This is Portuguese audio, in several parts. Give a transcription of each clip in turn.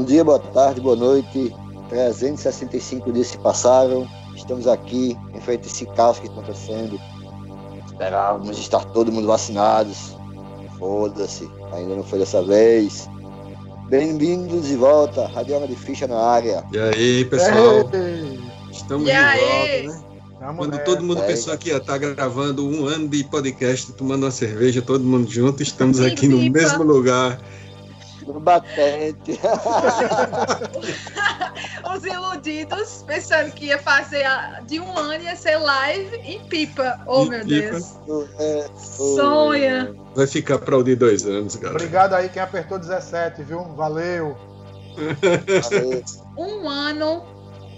Bom dia, boa tarde, boa noite. 365 dias se passaram. Estamos aqui em frente a esse caos que está acontecendo. Esperávamos estar todo mundo vacinados. Foda-se, ainda não foi dessa vez. Bem-vindos de volta, Radiola de Ficha na área. E aí, pessoal? Estamos e de aí? volta, né? Quando todo mundo é. pensou que ia estar gravando um ano de podcast, tomando uma cerveja, todo mundo junto, estamos aqui no mesmo lugar. No batente. Os iludidos pensando que ia fazer de um ano ia ser live em pipa. Oh, meu pipa. Deus. É, Sonha. Vai ficar para o de dois anos, galera. Obrigado aí quem apertou 17, viu? Valeu. Valeu. Um ano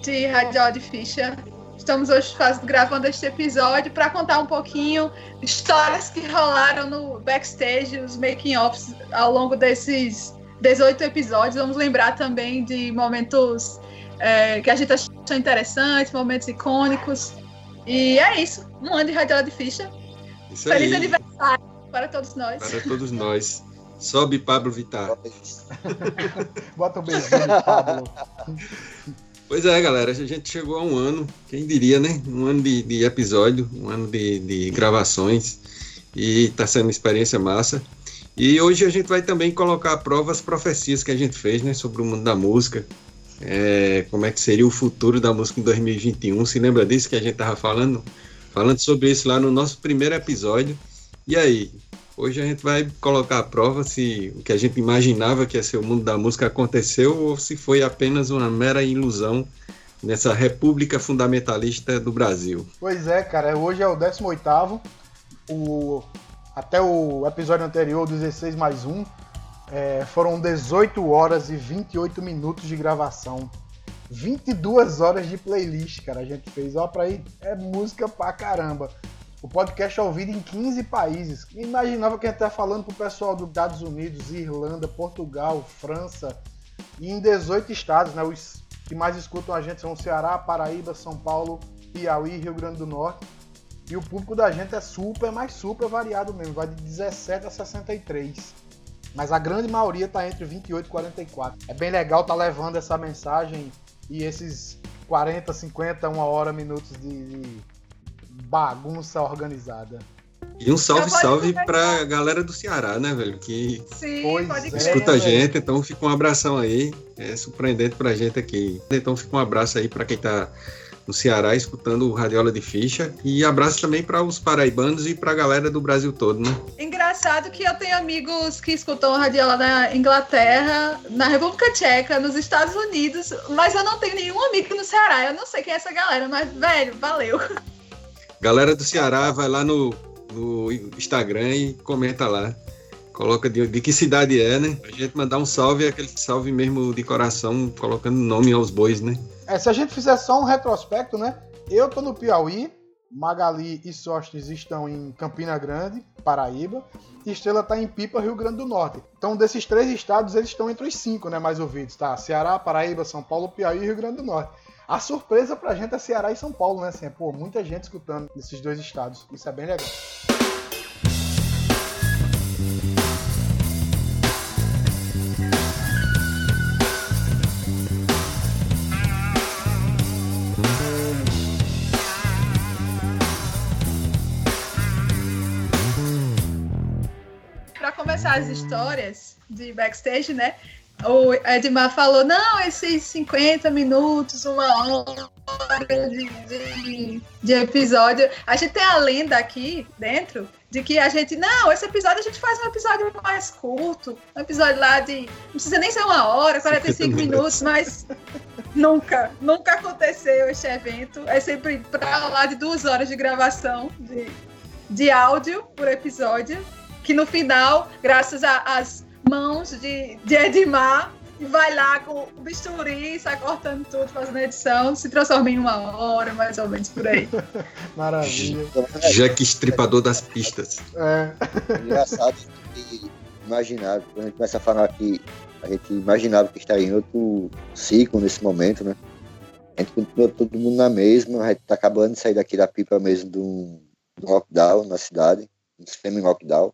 de Radial de Ficha Estamos hoje faz, gravando este episódio para contar um pouquinho histórias que rolaram no backstage, os making-offs ao longo desses 18 episódios. Vamos lembrar também de momentos é, que a gente achou interessantes, momentos icônicos. E é isso. Um ano de Radiola de Ficha. Isso Feliz aí. aniversário para todos nós. Para todos nós. Sobe Pablo Vittar. Bota um beijinho, Pablo. Pois é, galera, a gente chegou a um ano, quem diria, né? Um ano de, de episódio, um ano de, de gravações, e está sendo uma experiência massa. E hoje a gente vai também colocar à prova as profecias que a gente fez, né? Sobre o mundo da música, é, como é que seria o futuro da música em 2021. Se lembra disso que a gente estava falando? Falando sobre isso lá no nosso primeiro episódio. E aí, Hoje a gente vai colocar à prova se o que a gente imaginava que ia ser o mundo da música aconteceu ou se foi apenas uma mera ilusão nessa república fundamentalista do Brasil. Pois é, cara, hoje é o 18º, o, até o episódio anterior, 16 mais 1, é, foram 18 horas e 28 minutos de gravação. 22 horas de playlist, cara, a gente fez. Ó, pra ir, é música pra caramba. O podcast é ouvido em 15 países. Imaginava que a gente tá falando pro pessoal dos Estados Unidos, Irlanda, Portugal, França e em 18 estados, né? Os que mais escutam a gente são Ceará, Paraíba, São Paulo, Piauí, Rio Grande do Norte. E o público da gente é super, mas super variado mesmo, vai de 17 a 63. Mas a grande maioria tá entre 28 e 44. É bem legal tá levando essa mensagem e esses 40, 50, uma hora, minutos de, de bagunça organizada. E um salve, salve pra galera do Ceará, né, velho? Que Sim, pode escuta a gente, então fica um abração aí. É surpreendente pra gente aqui. Então fica um abraço aí pra quem tá no Ceará escutando o Radiola de Ficha. E abraço também para os paraibanos e para a galera do Brasil todo, né? Engraçado que eu tenho amigos que escutam o Radiola na Inglaterra, na República Tcheca, nos Estados Unidos, mas eu não tenho nenhum amigo no Ceará. Eu não sei quem é essa galera, mas, velho, valeu. Galera do Ceará, vai lá no, no Instagram e comenta lá. Coloca de, de, que cidade é, né? A gente mandar um salve, aquele salve mesmo de coração, colocando nome aos bois, né? É, se a gente fizer só um retrospecto, né? Eu tô no Piauí, Magali e Sostes estão em Campina Grande, Paraíba, e Estrela tá em Pipa, Rio Grande do Norte. Então, desses três estados, eles estão entre os cinco, né? Mais ouvidos, tá? Ceará, Paraíba, São Paulo, Piauí e Rio Grande do Norte. A surpresa pra gente é Ceará e São Paulo, né? Assim, é, pô, muita gente escutando nesses dois estados. Isso é bem legal. Para começar as histórias de backstage, né? o Edmar falou, não, esses 50 minutos, uma hora de, de, de, episódio. A gente tem a lenda aqui dentro de que a gente, não, esse episódio a gente faz um episódio mais curto, um episódio lá de, não precisa nem ser uma hora, 45 minutos, mas nunca, nunca aconteceu este evento. É sempre para lá de duas horas de gravação de, de áudio por episódio, que no final, graças às mãos de, de Edmar e vai lá com o bisturi, sai cortando tudo, fazendo edição, se transforma em uma hora, mais ou menos por aí. Maravilha. Jack estripador das pistas. É. Engraçado que imaginava, quando a gente começa a falar que a gente imaginava que estaria em outro ciclo nesse momento, né? A gente continua todo mundo na mesma, a gente tá acabando de sair daqui da pipa mesmo de um, de um lockdown na cidade, um semi-lockdown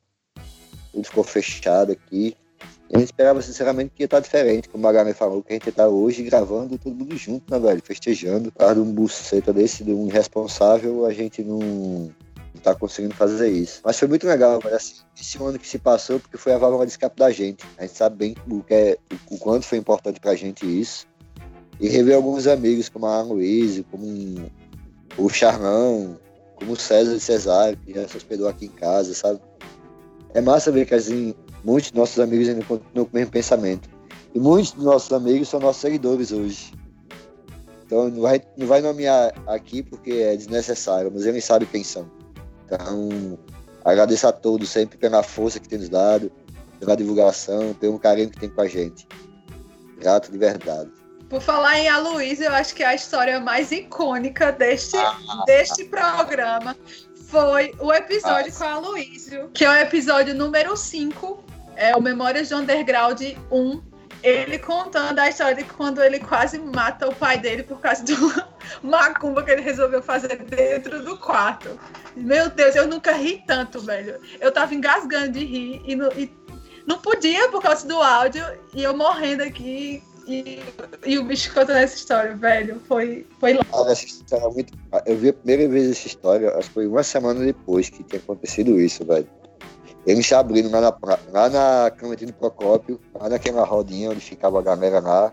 tudo ficou fechado aqui. E a gente esperava, sinceramente, que ia estar diferente, como o Magami falou, que a gente está hoje gravando todo mundo junto, né, velho? Festejando. Por causa de um buceta desse, de um irresponsável, a gente não tá conseguindo fazer isso. Mas foi muito legal, velho, assim, esse ano que se passou, porque foi a válvula de escape da gente. A gente sabe bem o, que é, o quanto foi importante pra gente isso. E rever alguns amigos, como a Luiz, como o Charlão, como o César de Cesário, que já se hospedou aqui em casa, sabe? É massa ver que assim, muitos dos nossos amigos ainda continuam com o mesmo pensamento. E muitos dos nossos amigos são nossos seguidores hoje. Então não vai, não vai nomear aqui porque é desnecessário, mas eles sabem quem são. Então, agradeço a todos sempre pela força que tem nos dado, pela divulgação, pelo carinho que tem com a gente. Grato de verdade. Por falar em Aloysio, eu acho que a história mais icônica deste, ah, deste programa foi o episódio ah, com a Aloysio, que é o episódio número 5, é o Memórias de Underground 1. Ele contando a história de quando ele quase mata o pai dele por causa de uma macumba que ele resolveu fazer dentro do quarto. Meu Deus, eu nunca ri tanto, velho. Eu tava engasgando de rir e, e não podia por causa do áudio e eu morrendo aqui e, e, o bicho contando essa história, velho, foi, foi lá. essa história é muito... Eu vi a primeira vez essa história, acho que foi uma semana depois que tinha acontecido isso, velho. Ele se abrindo lá na, lá na Clementino Procópio, lá naquela rodinha onde ficava a galera lá.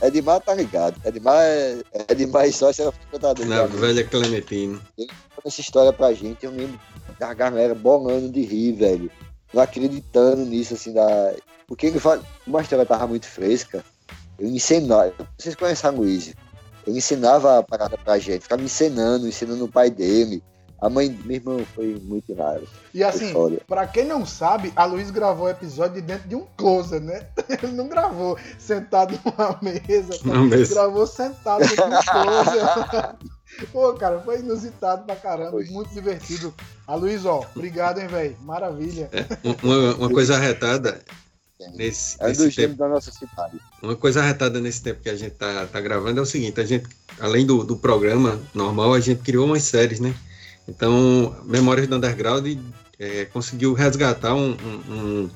É demais, tá ligado? É demais, é demais só se ela fica Na velha Clementino. Ele contou essa história pra gente, eu lembro da galera bolando de rir, velho. Não acreditando nisso, assim, da. Porque ele fala, uma história tava muito fresca, eu ensinava. Vocês conhecem a Luiz? Ele ensinava a parada pra gente, ficava me ensinando, ensinando o pai dele. A mãe, meu irmão, foi muito raro. E assim, para quem não sabe, a Luiz gravou o episódio dentro de um closet, né? Ele não gravou sentado numa mesa, não mesa. gravou sentado dentro de um closet. Pô, cara, foi inusitado pra caramba, foi. muito divertido. A Luiz, ó, obrigado, hein, velho? Maravilha. É, uma, uma coisa arretada Nesse, é nesse tempo, da nossa cidade. Uma coisa arretada nesse tempo que a gente tá, tá gravando é o seguinte, a gente, além do, do programa normal, a gente criou umas séries, né? Então, Memórias do Underground é, conseguiu resgatar um, um, um,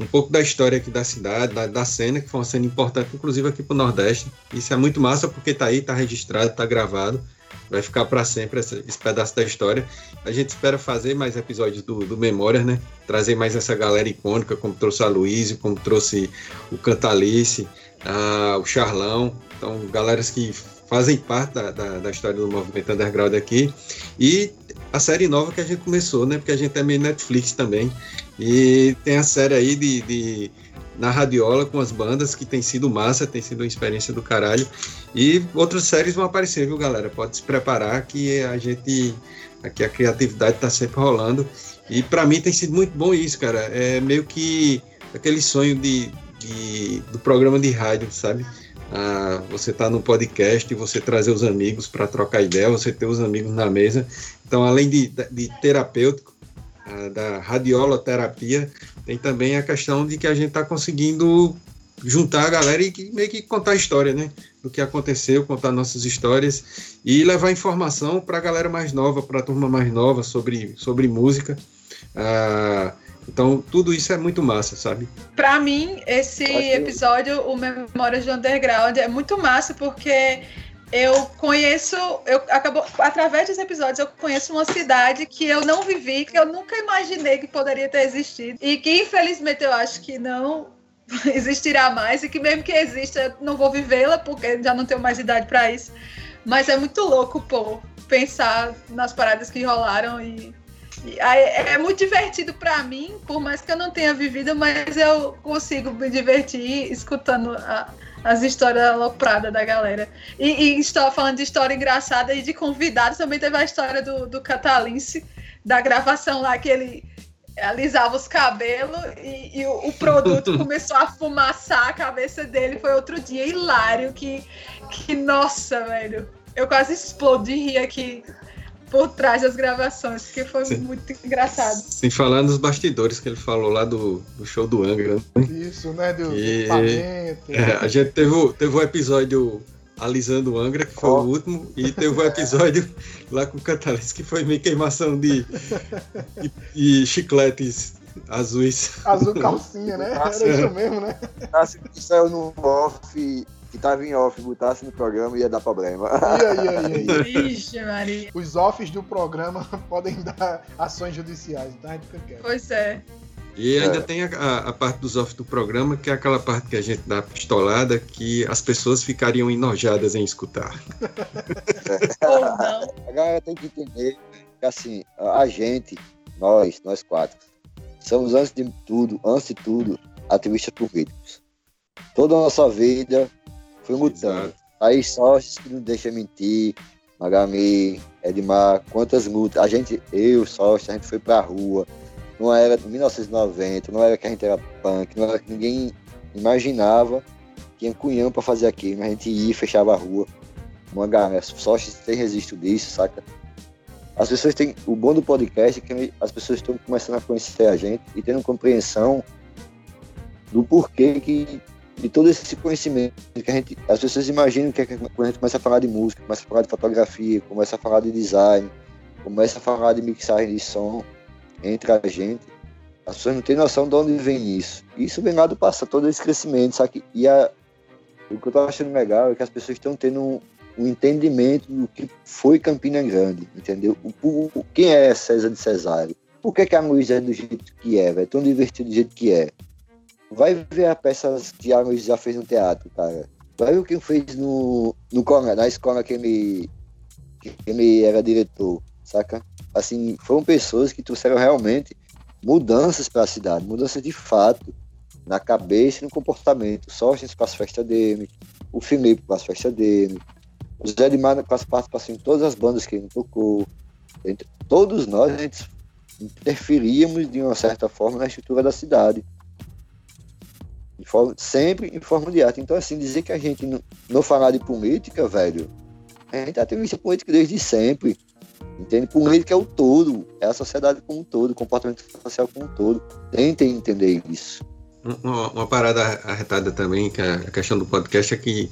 um, pouco da história aqui da cidade, da, da cena, que foi uma cena importante, inclusive aqui para o Nordeste. Isso é muito massa porque tá aí, tá registrado, tá gravado vai ficar para sempre esse, esse, pedaço da história. A gente espera fazer mais episódios do, do Memórias, né? Trazer mais essa galera icônica, como trouxe a Luísio, como trouxe o Cantalice, a, o Charlão. Então, galeras que fazem parte da, da, da, história do movimento underground aqui. E a série nova que a gente começou, né? Porque a gente é meio Netflix também. E tem a série aí de, de na radiola com as bandas, que tem sido massa, tem sido uma experiência do caralho. E outras séries vão aparecer, viu, galera? Pode se preparar que a gente. Aqui a criatividade está sempre rolando. E para mim tem sido muito bom isso, cara. É meio que aquele sonho de, de do programa de rádio, sabe? Ah, você tá no podcast, você trazer os amigos para trocar ideia, você ter os amigos na mesa. Então, além de, de terapêutico, da radioloterapia, tem também a questão de que a gente está conseguindo juntar a galera e meio que contar a história, né? Do que aconteceu, contar nossas histórias e levar informação para a galera mais nova, para a turma mais nova sobre, sobre música. Ah, então, tudo isso é muito massa, sabe? Para mim, esse episódio, o Memórias de Underground, é muito massa porque eu conheço, eu acabou através dos episódios eu conheço uma cidade que eu não vivi, que eu nunca imaginei que poderia ter existido e que infelizmente eu acho que não existirá mais e que mesmo que exista eu não vou vivê-la porque já não tenho mais idade para isso. Mas é muito louco, pô, pensar nas paradas que rolaram e, e é, é muito divertido para mim, por mais que eu não tenha vivido, mas eu consigo me divertir escutando a as histórias alopradas da galera. E, e estou falando de história engraçada e de convidados, também teve a história do, do Catalince, da gravação lá que ele alisava os cabelos e, e o, o, produto começou a fumaçar a cabeça dele. Foi outro dia hilário que, que nossa, velho. Eu quase explodi de rir aqui por trás das gravações, que foi Sim. muito engraçado. Sem falar nos bastidores que ele falou lá do, do show do Angra. Né? Isso, né? Do, e, do é, a gente teve, teve um episódio alisando o Angra, que foi oh. o último, e teve um episódio lá com o Catalyst, que foi meio queimação de, de, de chicletes Azuis. Azul calcinha, né? Era isso mesmo, né? Se saiu no off, que tava em off, botasse no programa, ia dar problema. Ia, ia, ia. Vixe, Maria. Os offs do programa podem dar ações judiciais, então a gente fica quieto. Pois é. E ainda É. tem a, a- parte dos off do programa, que é aquela parte que a gente dá pistolada, que as pessoas ficariam enojadas em escutar. Ou não. A galera tem que entender que, assim, a a gente, nós, nós quatro, somos, antes de tudo, antes de tudo, ativistas políticos. Toda a nossa vida foi mutando. Exato. Aí sócios que não deixam mentir, Magami, Edmar, quantas multas. A gente, eu, sócio, a gente foi pra rua. Não era de 1990, não era que a gente era punk, não era que ninguém imaginava que tinha cunhão pra fazer aquilo. mas A gente ia e fechava a rua. Uma galera, sócios têm registro disso, saca? As pessoas têm. O bom do podcast é que as pessoas estão começando a conhecer a gente e tendo compreensão do porquê que de todo esse conhecimento que a gente, as pessoas imaginam que é quando a gente começa a falar de música, começa a falar de fotografia, começa a falar de design, começa a falar de mixagem de som entre a gente, as pessoas não têm noção de onde vem isso. Isso vem lá do passado, todo esse crescimento, sabe? E a, o que eu tô achando legal é que as pessoas estão tendo um, um entendimento do que foi Campina Grande, entendeu? O, o- quem é César de Cesário? Por que, que a Luísa é do jeito que é, velho? Tão divertido do jeito que é. Vai ver a peça que a Luiz já fez no teatro, cara. Vai ver o que fez no, no Cona, na escola que ele, que ele era diretor, saca? Assim, foram pessoas que trouxeram realmente mudanças para a cidade, mudanças de fato, na cabeça e no comportamento. Sócios com as festas dele, o Felipe com as festas dele, o Zé Edmar com as participações em todas as bandas que ele tocou. Entre- Todos nós, a gente interferíamos de uma certa forma na estrutura da cidade. Forma- sempre em forma de arte. Então, assim, dizer que a gente não, não falar de política, velho, a gente ativista política desde sempre. Entende? Política é o todo, é a sociedade como um todo, o comportamento social como um todo. Tentem entender isso. Uma, uma parada arretada também, que é a questão do podcast, é que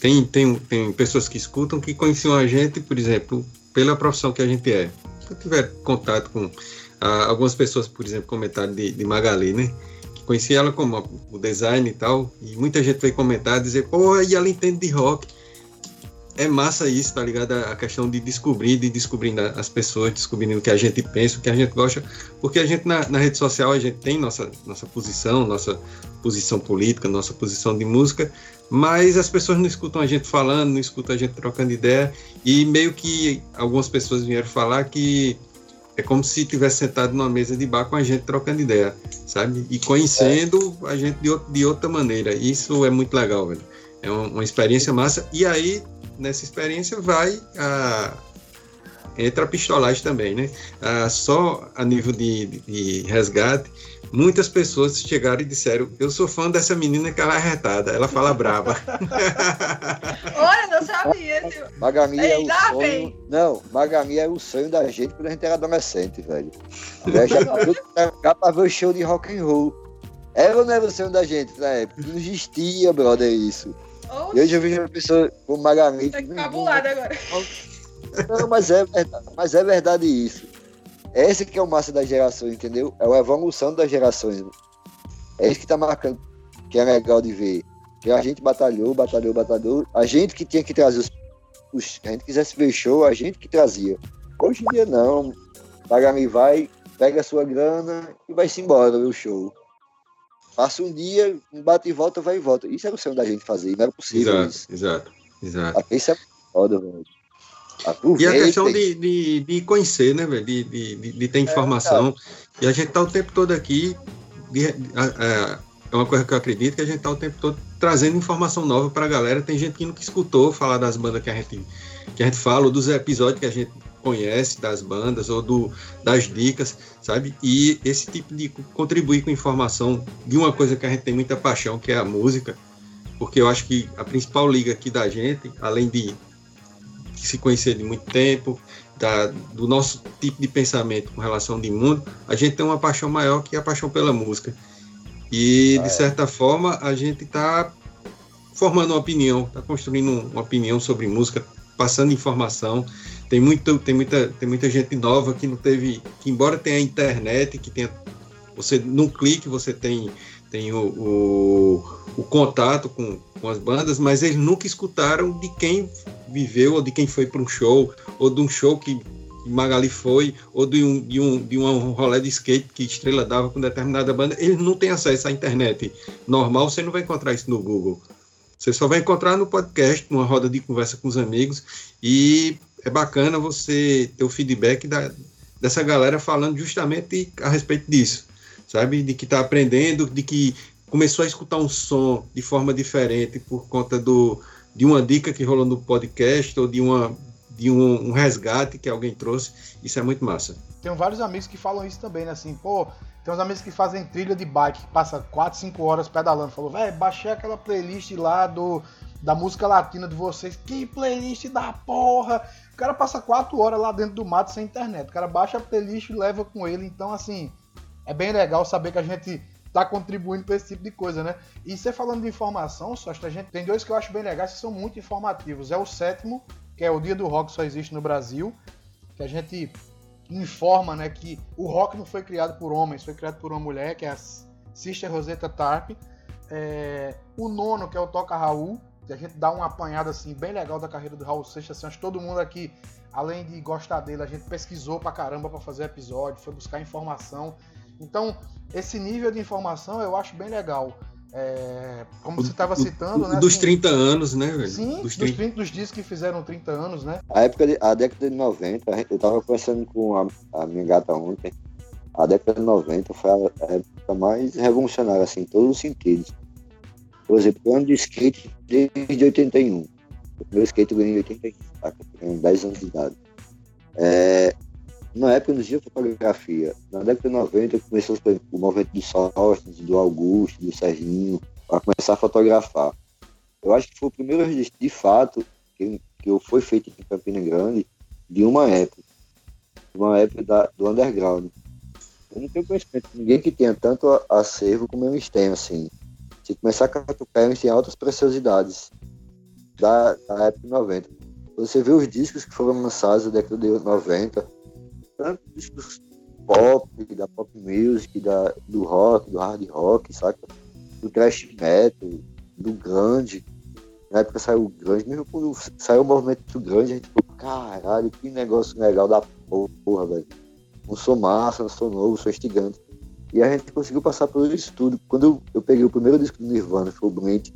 tem, tem, tem pessoas que escutam que conheciam a gente, por exemplo, pela profissão que a gente é. Se eu tiver contato com ah, algumas pessoas, por exemplo, comentaram de, de Magali, né? Que conhecia ela como o design e tal, e muita gente veio comentar, dizer, pô, e ela entende de rock. É massa isso, tá ligado? A questão de descobrir, de descobrindo as pessoas, descobrindo o que a gente pensa, o que a gente gosta, porque a gente na, na rede social a gente tem nossa, nossa posição, nossa posição política, nossa posição de música, mas as pessoas não escutam a gente falando, não escutam a gente trocando ideia, e meio que algumas pessoas vieram falar que é como se tivesse sentado numa mesa de bar com a gente trocando ideia, sabe? E conhecendo a gente de, de outra maneira. Isso é muito legal, velho. É uma, uma experiência massa. E aí, nessa experiência, vai a. Entra a pistolagem também, né? Ah, só a nível de- de resgate, muitas pessoas chegaram e disseram: Eu sou fã dessa menina que ela é arretada, ela fala braba. Olha, não sabia. Magami é o sonho. Não, Magami é o sonho da gente quando a gente era adolescente, velho. Já, já, já pra ver o show de rock and roll. Era ou não era o sonho da gente na época? Não existia, brother, isso. Oh, E hoje eu vejo uma pessoa como Magami. tá encabulado agora. Não, mas é, verdade, mas é verdade isso. Esse que é o massa das gerações, entendeu? É a evolução das gerações. É isso que tá marcando, que é legal de ver. Que a gente batalhou, batalhou, batalhou. A gente que tinha que trazer os. os a gente quisesse ver show, a gente que trazia. Hoje em dia não. Pagami vai, pega a sua grana e vai-se embora ver o show. Passa um dia, um bate e volta, vai e volta. Isso era o sonho da gente fazer, não era possível exato, isso. exato, exato. Isso é foda, velho. E a questão de, de, de conhecer, né, velho? De, de, de, ter informação. e a gente tá o tempo todo aqui. a- a- é uma coisa que eu acredito que a gente tá o tempo todo trazendo informação nova pra galera. Tem gente que nunca escutou falar das bandas que a gente, que a gente fala, ou dos episódios que a gente conhece das bandas, ou do, das dicas, sabe? E esse tipo de contribuir com informação de uma coisa que a gente tem muita paixão, que é a música. Porque eu acho que a principal liga aqui da gente, além de se conhecer de muito tempo, da, do nosso tipo de pensamento com relação de mundo, a gente tem uma paixão maior que a paixão pela música. E, Ah, de é. certa forma, a gente está formando uma opinião, está construindo uma opinião sobre música, passando informação. Tem, muito, tem, muita, tem muita gente nova que não teve, que embora tenha internet, que tenha Você, num clique, você tem, tem o, o, o contato com, com as bandas, mas eles nunca escutaram de quem viveu, ou de quem foi para um show, ou de um show que Magali foi, ou de um, de, um, de um rolê de skate que Estrela dava com determinada banda, eles não têm acesso à internet normal, você não vai encontrar isso no Google. Você só vai encontrar no podcast, numa roda de conversa com os amigos, e é bacana você ter o feedback da, dessa galera falando justamente a respeito disso, sabe? De que está aprendendo, de que começou a escutar um som de forma diferente por conta do, de uma dica que rolou no podcast ou de uma de um, um, resgate que alguém trouxe. Isso é muito massa. Tenho vários amigos que falam isso também, né? Assim, pô, tem uns amigos que fazem trilha de bike, passa 4, 5 horas pedalando. Falou, velho, baixei aquela playlist lá do, da música latina de vocês. Que playlist da porra! O cara passa 4 horas lá dentro do mato sem internet. O cara baixa a playlist e leva com ele. Então, assim, é bem legal saber que a gente tá contribuindo para esse tipo de coisa, né? E você falando de informação, só a gente tem dois que eu acho bem legais que são muito informativos. É o sétimo, que é o Dia do Rock só existe no Brasil, que a gente informa, né, que o rock não foi criado por homens, foi criado por uma mulher, que é a Sister Rosetta Tarp. É, o nono, que é o Toca Raul, que a gente dá uma apanhada assim bem legal da carreira do Raul Seixas. Assim, acho que todo mundo aqui, além de gostar dele, a gente pesquisou pra caramba para fazer episódio, foi buscar informação. Então, esse nível de informação eu acho bem legal. É, como você estava citando, né? Dos assim, 30 anos, né, velho? Sim, dos, 30... dos, 30, dos discos que fizeram 30 anos, né? A época de, a década de 90, eu estava conversando com a, a, minha gata ontem. A década de 90 foi a, a época mais revolucionária, assim, em todos os sentidos. Por exemplo, eu ando de skate desde 81. O primeiro skate eu ganhei em 81, tá? Eu tenho 10 anos de idade. É, na época não existia fotografia. Na década de 90 começou o movimento do Sóstenes, do Augusto, do Serginho, para começar a fotografar. Eu acho que foi o primeiro registro, de fato, que, que foi feito em Campina Grande, de uma época. Uma época da, do underground. Eu não tenho conhecimento de ninguém que tenha tanto acervo como eles têm, assim. Se começar a catucar, eles têm altas preciosidades da, da época de 90. Você vê os discos que foram lançados na década de 90, tanto discos pop, da pop music, da, do rock, do hard rock, saca? Do thrash metal, do grande. Na época saiu o grande, mesmo quando saiu o movimento grande, a gente ficou, caralho, que negócio legal da porra, velho. Não sou massa, não sou novo, sou estigante. E a gente conseguiu passar por isso tudo. Quando eu, peguei o primeiro disco do Nirvana, foi o Blink,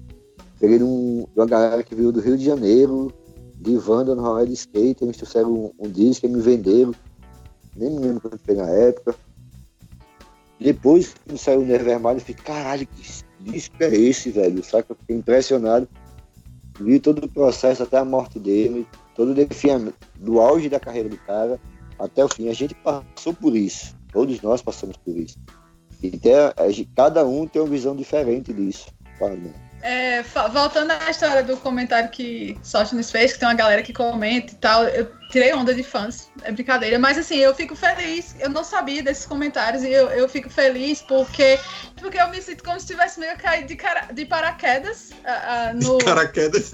peguei um, uma galera que veio do Rio de Janeiro, de Wanda no de Skate, eles trouxeram um, um disco e me venderam nem me lembro quando foi na época. Depois que saiu o Nevermind, eu fiquei, caralho, que disco é esse, velho? Sabe? Eu fiquei impressionado. Vi todo o processo até a morte dele, todo o defiamento, do auge da carreira do cara até o fim. A gente passou por isso. Todos nós passamos por isso. E tem, cada um tem uma visão diferente disso. Claro, é, voltando à história do comentário que Sóstenes fez, que tem uma galera que comenta e tal, eu tirei onda de fãs, é brincadeira, mas assim, eu fico feliz, eu não sabia desses comentários e eu, eu fico feliz porque, porque eu me sinto como se tivesse meio caído de, cara, de paraquedas uh, uh, no... De paraquedas?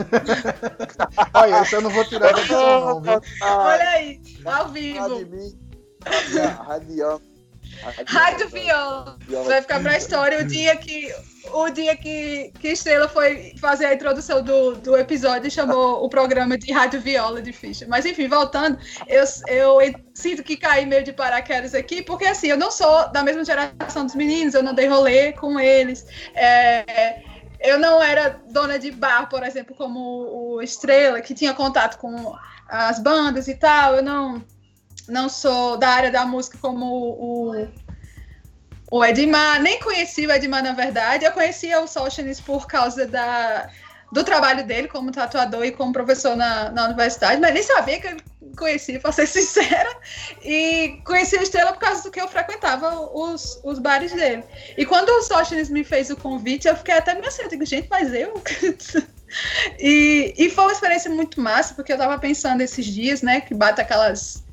Olha, isso eu não vou tirar da não, viu? Olha aí, ao vivo. Radiante Rádio Viola. Vai ficar pra história o dia que o dia que, que Estrela foi fazer a introdução do, do episódio e chamou o programa de Rádio Viola de Ficha. Mas enfim, voltando, eu, eu sinto que caí meio de paraquedas aqui, porque assim, eu não sou da mesma geração dos meninos, eu não dei rolê com eles. É, eu não era dona de bar, por exemplo, como o Estrela, que tinha contato com as bandas e tal. Eu não não sou da área da música como o, o Edmar, nem conheci o Edmar, na verdade. Eu conhecia o Sóstenes por causa da, do trabalho dele como tatuador e como professor na, na universidade, mas nem sabia que eu conhecia, para ser sincera. E conheci a Estrela por causa do que eu frequentava os, os bares dele. E quando o Sóstenes me fez o convite, eu fiquei até meio assim, eu digo, gente, mas eu... e, e foi uma experiência muito massa, porque eu tava pensando esses dias, né, que bate aquelas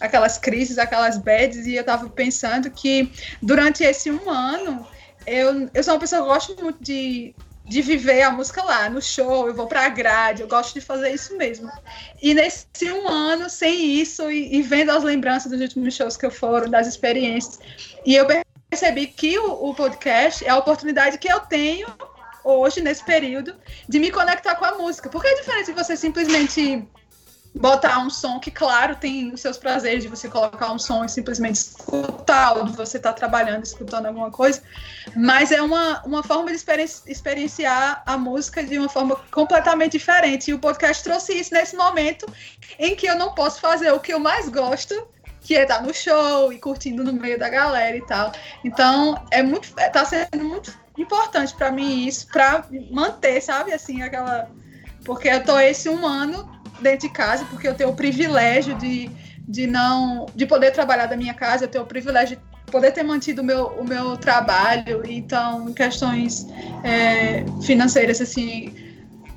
aquelas crises, aquelas bads, e eu tava pensando que durante esse um ano, eu, eu sou uma pessoa que gosto muito de, de viver a música lá, no show, eu vou pra grade, eu gosto de fazer isso mesmo. E nesse um ano, sem isso, e, e vendo as lembranças dos últimos shows que eu foram, das experiências, e eu percebi que o, o podcast é a oportunidade que eu tenho hoje, nesse período, de me conectar com a música. Porque é diferente de você simplesmente botar um som que, claro, tem os seus prazeres de você colocar um som e simplesmente escutar, ou de você estar tá trabalhando, escutando alguma coisa, mas é uma, uma forma de experienciar a música de uma forma completamente diferente. E o podcast trouxe isso nesse momento em que eu não posso fazer o que eu mais gosto, que é estar no show e curtindo no meio da galera e tal. Então, é muito, é, tá sendo muito importante para mim isso, para manter, sabe, assim, aquela. Porque eu tô esse um ano dentro de casa, porque eu tenho o privilégio de, de não. de poder trabalhar da minha casa, eu tenho o privilégio de poder ter mantido o meu, o meu trabalho, então, questões é, financeiras, assim,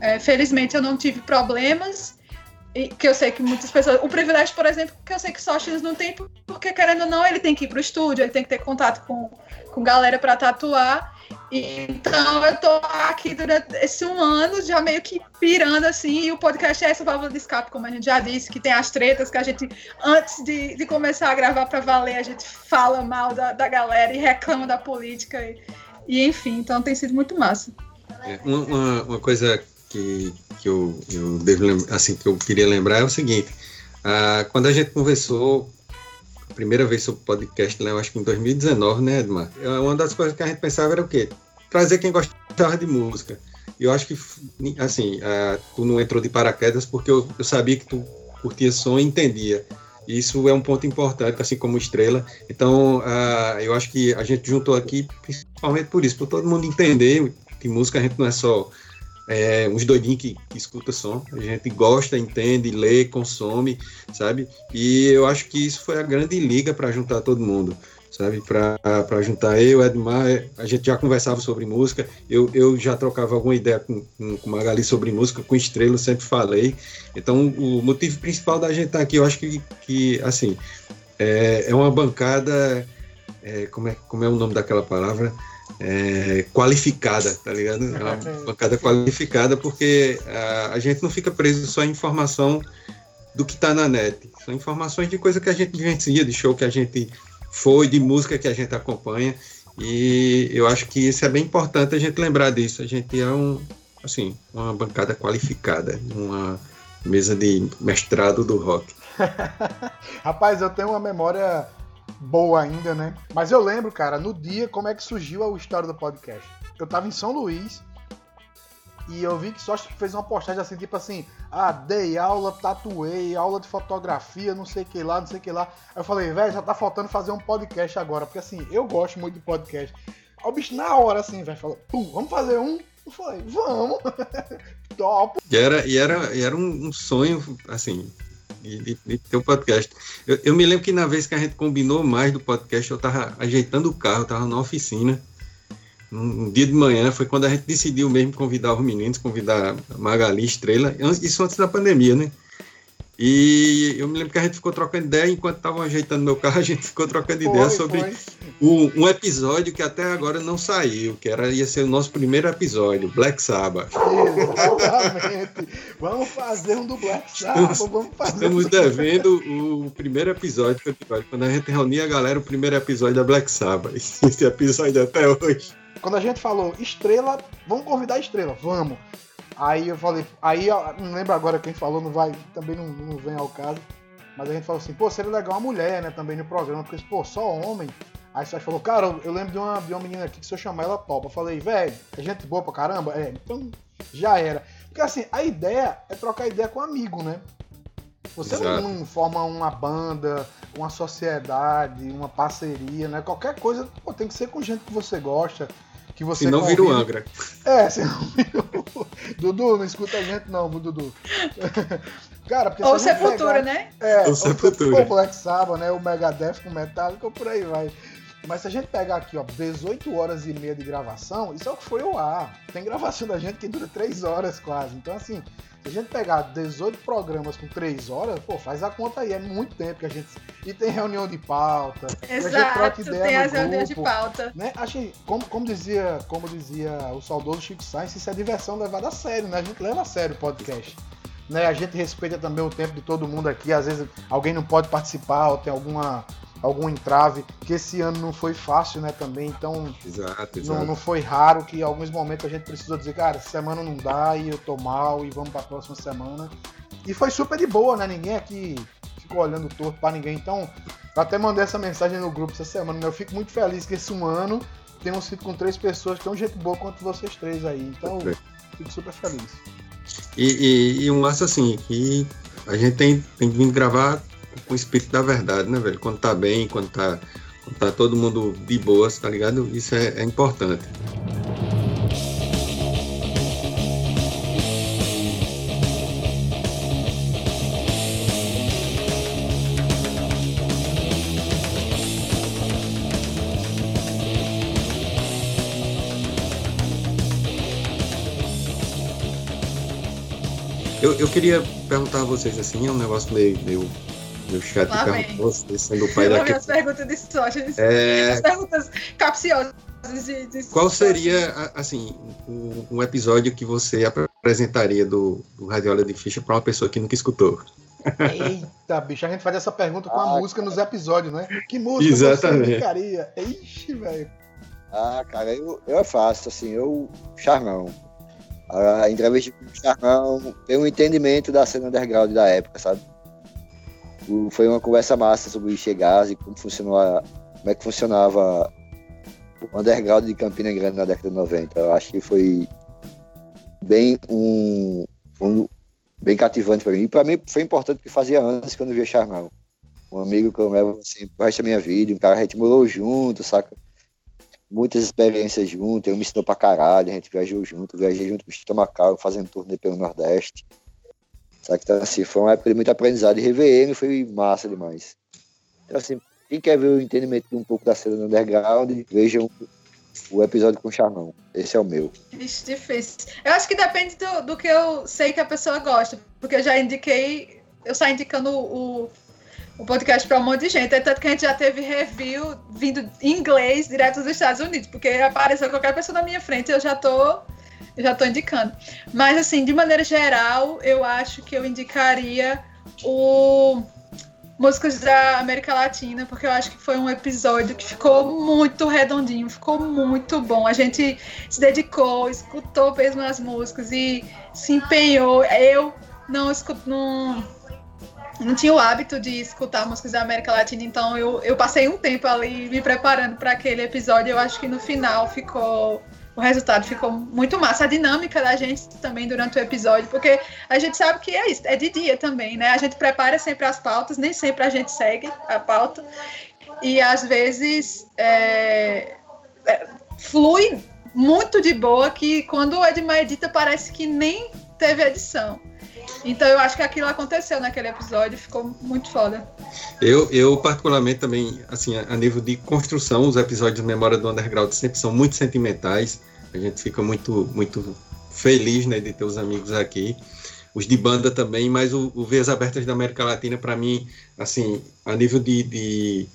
é, felizmente eu não tive problemas. E que eu sei que muitas pessoas. O privilégio, por exemplo, que eu sei que Sóstenes não tem, porque querendo ou não, ele tem que ir para o estúdio, ele tem que ter contato com, com galera para tatuar. Então eu tô aqui durante esse um ano já meio que pirando assim, e o podcast é essa válvula de escape, como a gente já disse, que tem as tretas que a gente, antes de, de começar a gravar para valer, a gente fala mal da, da galera e reclama da política, e, e enfim, então tem sido muito massa. É, uma, uma, coisa que, que eu, eu devo assim que eu queria lembrar é o seguinte: ah, quando a gente conversou primeira vez sobre podcast, né, eu acho que em 2019, né, Edmar? É, uma das coisas que a gente pensava era o quê? Trazer quem gostava de música. E eu acho que, assim, uh, tu não entrou de paraquedas porque eu, eu sabia que tu curtia som e entendia. Isso é um ponto importante, assim como Estrela. Então, uh, eu acho que a gente juntou aqui principalmente por isso, para todo mundo entender que música a gente não é só é, uns doidinhos que, que escuta som. A gente gosta, entende, lê, consome, sabe? E eu acho que isso foi a grande liga para juntar todo mundo, sabe? Para juntar eu, Edmar, a gente já conversava sobre música, eu, eu já trocava alguma ideia com, com, com Magali sobre música, com Estrela, eu sempre falei. Então, o motivo principal da gente estar tá aqui, eu acho que, que assim, é, é uma bancada. É, como, é, como é o nome daquela palavra? É, qualificada, tá ligado? É uma bancada qualificada porque a, a, gente não fica preso só em informação do que está na net. São informações de coisa que a gente vivencia, de show que a gente foi, de música que a gente acompanha. E eu acho que isso é bem importante a gente lembrar disso. A gente é um, assim, uma bancada qualificada, uma mesa de mestrado do rock. Rapaz, eu tenho uma memória boa ainda, né? Mas eu lembro, cara, no dia como é que surgiu a história do podcast. Eu tava em São Luís e eu vi que só fez uma postagem assim, tipo assim, ah, dei aula, tatuei, aula de fotografia, não sei que lá, não sei que lá. Aí eu falei, velho, já tá faltando fazer um podcast agora, porque assim, eu gosto muito de podcast. O bicho na hora, assim, velho, falou, pum, vamos fazer um? Eu falei, vamos. Top. E era, e era, e era um sonho, assim, de, de, ter um podcast. Eu, eu, me lembro que na vez que a gente combinou mais do podcast, eu estava ajeitando o carro, estava na oficina. Um, dia de manhã foi quando a gente decidiu mesmo convidar os meninos, convidar a Magali Estrela, isso antes da pandemia, né? E eu me lembro que a gente ficou trocando ideia enquanto estavam ajeitando meu carro, a gente ficou trocando foi, ideia sobre o, um episódio que até agora não saiu, que era ia ser o nosso primeiro episódio, Black Sabbath. Exatamente. vamos fazer um do Black Sabbath, vamos fazer. Estamos devendo o primeiro episódio, quando a gente reunia a galera, o primeiro episódio da Black Sabbath. Esse episódio até hoje. Quando a gente falou estrela, vamos convidar a estrela, vamos. Aí eu falei, aí não lembro agora quem falou, não vai, também não, não vem ao caso. Mas a gente falou assim, pô, seria legal uma mulher, né, também no programa, porque, pô, só homem. Aí você falou, cara, eu lembro de uma, de uma menina aqui que se eu chamar ela topa. Eu falei, velho, é gente boa pra caramba? É, então já era. Porque assim, a ideia é trocar ideia com um amigo, né? Você Exato. não forma uma banda, uma sociedade, uma parceria, né? Qualquer coisa pô, tem que ser com gente que você gosta, que você Se não vira o Angra. É, se não vira o... Dudu, não escuta a gente não, Dudu. Cara, porque Ou Sepultura, pegar... né? É, ou Sepultura. O Black Sabbath, né? O Megadeth com Metallica, ou por aí vai. Mas se a gente pegar aqui, ó, 18 horas e meia de gravação, isso é o que foi o ar. Tem gravação da gente que dura 3 horas quase. Então, assim, se a gente pegar 18 programas com 3 horas, pô, faz a conta aí. É muito tempo que a gente. E tem reunião de pauta. Exato, a gente troca ideia tem as reuniões de pauta. Né? Achei, como, como, dizia, como dizia o saudoso Chico Sainz, isso é diversão levada a sério, né? A gente leva a sério o podcast. Né? A gente respeita também o tempo de todo mundo aqui. Às vezes alguém não pode participar ou tem alguma algum entrave, que esse ano não foi fácil, né, também, então Exato, exato. não, não foi raro que em alguns momentos a gente precisou dizer, cara, semana não dá e eu tô mal e vamos pra próxima semana. E foi super de boa, né? Ninguém aqui ficou olhando torto pra ninguém. Então, até mandei essa mensagem no grupo essa semana, né? Eu fico muito feliz que esse um ano tenham sido com três pessoas tão gente boa quanto vocês três aí. Então, fico super feliz. E, e, e um lance assim, que a gente tem, tem vindo gravar com o espírito da verdade, né, velho? Quando tá bem, quando tá, quando tá todo mundo de boas, tá ligado? Isso é, é importante. Eu, eu queria perguntar a vocês assim, é um negócio meio, meio, Lá de vem. perguntar, vocês sendo o pai Eu daqui. as perguntas de Sógenes. É, As perguntas capciosas de, de Qual seria, a- assim, um, um episódio que você apresentaria do, do Radiola de Ficha para uma pessoa que nunca escutou? Eita, bicho, a gente faz essa pergunta com a Ah, música nos episódios, né? Que música Exatamente. você indicaria? Ixi, velho. Ah, cara, eu, eu é fácil, assim, eu. Charmão. A entrevista com o Charmão tem um entendimento da cena underground da época, sabe? Foi uma conversa massa sobre Chegás e como funcionou a, como é que funcionava o underground de Campina Grande na década de 90. Eu acho que foi bem um, um- bem cativante para mim. E para mim foi importante porque fazia anos que eu não via Charmão. Um amigo que eu levo assim, pro resto da minha vida, um cara que a gente morou junto, saca? muitas experiências juntos, ele me ensinou pra caralho, a gente viajou junto, viajei junto com o Chito Macau, fazendo turnê pelo Nordeste. Sabe? Então, assim, foi uma época de muito aprendizado e rever ele foi massa demais. Então, assim, quem quer ver o entendimento um pouco da cena do underground, vejam o episódio com o Charmão. Esse é o meu. Ixi, difícil. Eu acho que depende do, do que eu sei que a pessoa gosta. Porque eu já indiquei, eu saio indicando o, o podcast para um monte de gente. É tanto que a gente já teve review vindo em inglês direto dos Estados Unidos. Porque apareceu qualquer pessoa na minha frente, eu já tô. Já tô indicando. Mas assim, de maneira geral, eu acho que eu indicaria o músicas da América Latina, porque eu acho que foi um episódio que ficou muito redondinho, ficou muito bom. A gente se dedicou, escutou mesmo as músicas e se empenhou. Eu não escuto, não, não tinha o hábito de escutar músicas da América Latina, então eu, eu passei um tempo ali me preparando para aquele episódio. Eu acho que no final ficou. O resultado ficou muito massa. A dinâmica da gente também durante o episódio, porque a gente sabe que é isso, é de dia também, né? A gente prepara sempre as pautas, nem sempre a gente segue a pauta. E às vezes é, é, flui muito de boa que quando o Edmar edita parece que nem teve edição. Então eu acho que aquilo aconteceu naquele episódio, ficou muito foda. Eu, eu particularmente também, assim, a, nível de construção, os episódios de Memória do Underground sempre são muito sentimentais. A gente fica muito, muito feliz, né, de ter os amigos aqui. Os de banda também, mas o, o Veias Abertas da América Latina, para mim, assim, a nível de, de,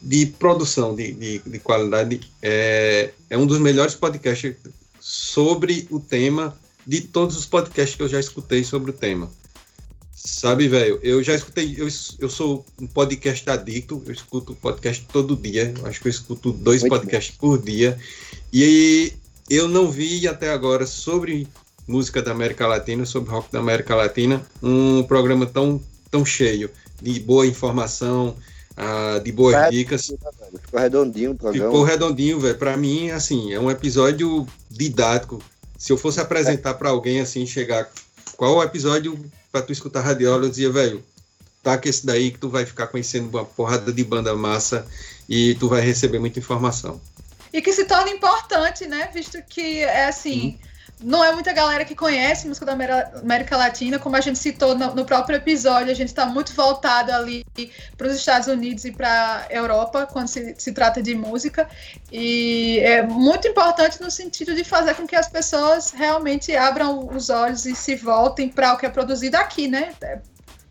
de produção, de, de, de qualidade, é, é um dos melhores podcasts sobre o tema de todos os podcasts que eu já escutei sobre o tema. Sabe, velho, eu já escutei, eu, eu sou um podcast adicto, eu escuto podcast todo dia, acho que eu escuto dois Muito podcasts por dia, e eu não vi até agora sobre música da América Latina, sobre rock da América Latina, um programa tão, tão cheio de boa informação, ah, de boas É, dicas. Ficou redondinho o programa. Ficou redondinho, velho. Pra mim, assim, é um episódio didático. Se eu fosse apresentar pra alguém, assim, chegar. Qual o episódio pra tu escutar radiola? Eu dizia, velho, taca esse daí que tu vai ficar conhecendo uma porrada de banda massa e tu vai receber muita informação. E que se torna importante, né? Visto que é assim. Não é muita galera que conhece música da América Latina, como a gente citou no, no próprio episódio, a gente está muito voltado ali para os Estados Unidos e para a Europa quando se, se trata de música. E é muito importante no sentido de fazer com que as pessoas realmente abram os olhos e se voltem para o que é produzido aqui, né? É,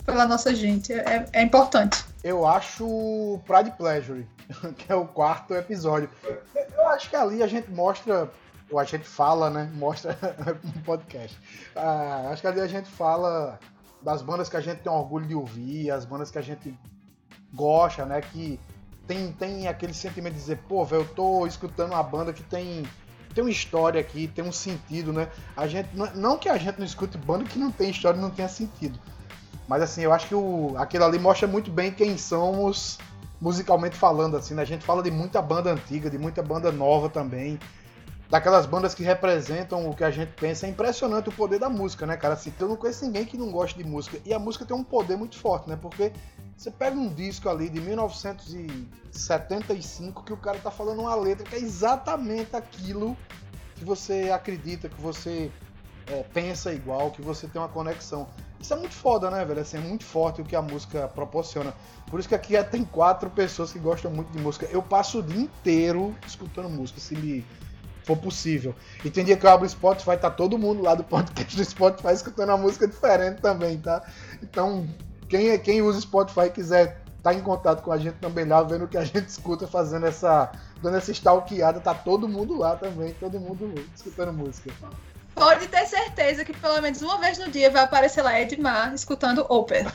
pela nossa gente. É, é importante. Eu acho Pride Pleasure, que é o quarto episódio. Eu acho que ali a gente mostra, ou a gente fala, né? Mostra um podcast. Ah, acho que ali a gente fala das bandas que a gente tem orgulho de ouvir, as bandas que a gente gosta, né? Que tem, tem aquele sentimento de dizer, pô, velho, eu tô escutando uma banda que tem tem uma história aqui, tem um sentido, né? A gente não que a gente não escute banda que não tem história, não tenha sentido. Mas assim, eu acho que o aquilo ali mostra muito bem quem somos musicalmente falando assim, né? A gente fala de muita banda antiga, de muita banda nova também daquelas bandas que representam o que a gente pensa. É impressionante o poder da música, né, cara? Assim, eu não conheço ninguém que não goste de música. E a música tem um poder muito forte, né? Porque você pega um disco ali de 1975 que o cara tá falando uma letra que é exatamente aquilo que você acredita, que você é, pensa igual, que você tem uma conexão. Isso é muito foda, né, velho? Assim, é muito forte o que a música proporciona. Por isso que aqui tem quatro pessoas que gostam muito de música. Eu passo o dia inteiro escutando música. Se me for possível. E tem dia que eu abro o Spotify, tá todo mundo lá do podcast do Spotify escutando uma música diferente também, tá? Então, quem, quem usa Spotify quiser estar tá em contato com a gente também lá, vendo o que a gente escuta, fazendo essa. dando essa stalkeada, tá todo mundo lá também, todo mundo escutando música. Pode ter certeza que pelo menos uma vez no dia vai aparecer lá Edmar escutando Open.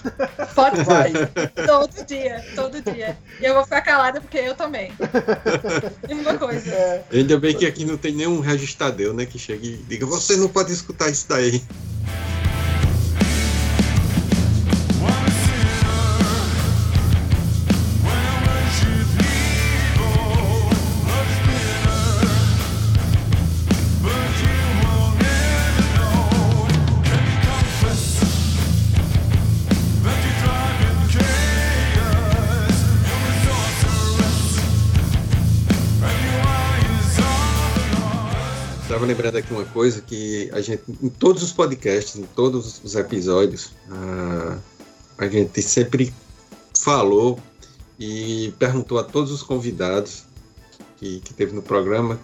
Pode ser. todo dia, todo dia. E eu vou ficar calada porque eu também. Mesma coisa. É. Ainda bem que aqui não tem nenhum registrador, né? Que chegue e diga, você não pode escutar isso daí. Lembrando aqui uma coisa que a gente, em todos os podcasts, em todos os episódios, a, a gente sempre falou e perguntou a todos os convidados que, que teve no programa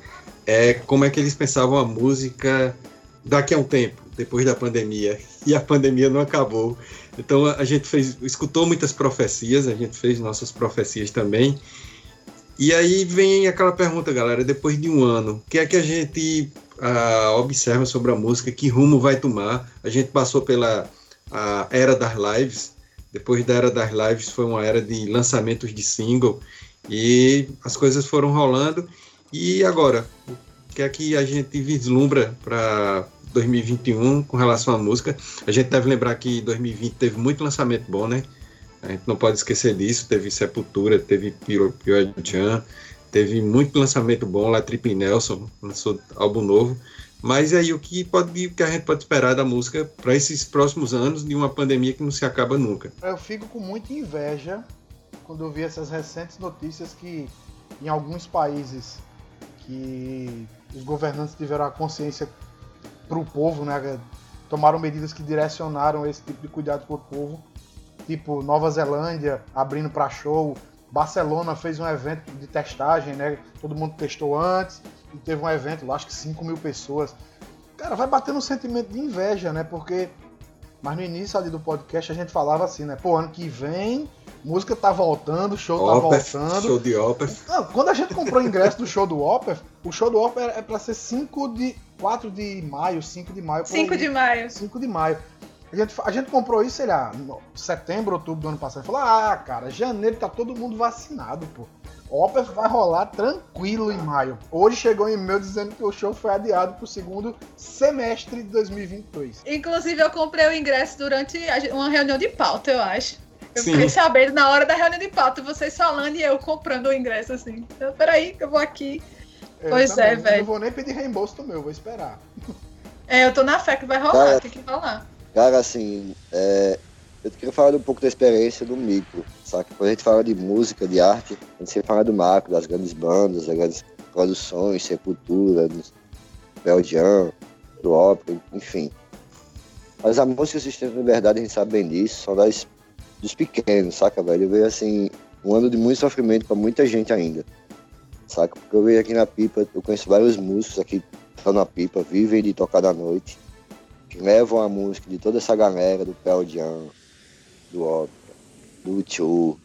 é como é que eles pensavam a música daqui a um tempo, depois da pandemia. E a pandemia não acabou. Então a gente fez, escutou muitas profecias, a gente fez nossas profecias também. E aí vem aquela pergunta, galera, depois de um ano, o que é que a gente uh, observa sobre a música, que rumo vai tomar. A gente passou pela era das lives, depois da era das lives foi uma era de lançamentos de single e as coisas foram rolando. E agora, o que é que a gente vislumbra para 2021 com relação à música? A gente deve lembrar que 2020 teve muito lançamento bom, né? A gente não pode esquecer disso. Teve Sepultura, teve Pure Jan, Teve muito lançamento bom lá, Triple Nelson lançou álbum novo. Mas aí o que pode, o que a gente pode esperar da música para esses próximos anos de uma pandemia que não se acaba nunca? Eu fico com muita inveja quando eu vi essas recentes notícias que em alguns países que os governantes tiveram a consciência para o povo, né, tomaram medidas que direcionaram esse tipo de cuidado para o povo, tipo Nova Zelândia abrindo para show, Barcelona fez um evento de testagem, né? Todo mundo testou antes e teve um evento lá, acho que 5 mil pessoas. Cara, vai bater no sentimento de inveja, né? Porque. Mas no início ali do podcast a gente falava assim, né? Pô, ano que vem, música tá voltando, show tá voltando. Show de Opeth. Quando a gente comprou o ingresso do show do Opeth, o show do Opeth é pra ser 5 de. 4 de maio, 5 de maio. 5 de maio. 5 de maio. A gente, a gente comprou isso, sei lá, setembro, outubro do ano passado. Falou, ah, cara, janeiro tá todo mundo vacinado, pô. Opeth vai rolar tranquilo em maio. Hoje chegou um e-mail dizendo que o show foi adiado pro segundo semestre de 2022. Inclusive, eu comprei o ingresso durante uma reunião de pauta, eu acho. Eu Sim. fiquei sabendo na hora da reunião de pauta, vocês falando e eu comprando o ingresso, assim. Então, peraí, que eu vou aqui. Eu pois também. é, velho. Não vou nem pedir reembolso do meu, vou esperar. É, eu tô na fé que vai rolar, tem que rolar. Cara, assim, é, eu queria falar um pouco da experiência do micro, sabe? Quando a gente fala de música, de arte, a gente sempre fala do macro, das grandes bandas, das grandes produções, Sepultura, Belgian, do ópera, enfim. Mas a música Sistema de Liberdade, a gente sabe bem disso, são das, dos pequenos, saca, velho? Eu vejo, assim, um ano de muito sofrimento para muita gente ainda, saca? Porque eu vejo aqui na Pipa, eu conheço vários músicos aqui que estão na Pipa, vivem de tocar da noite, que levam a música de toda essa galera, do Pearl Jam, do Opera, do Tio,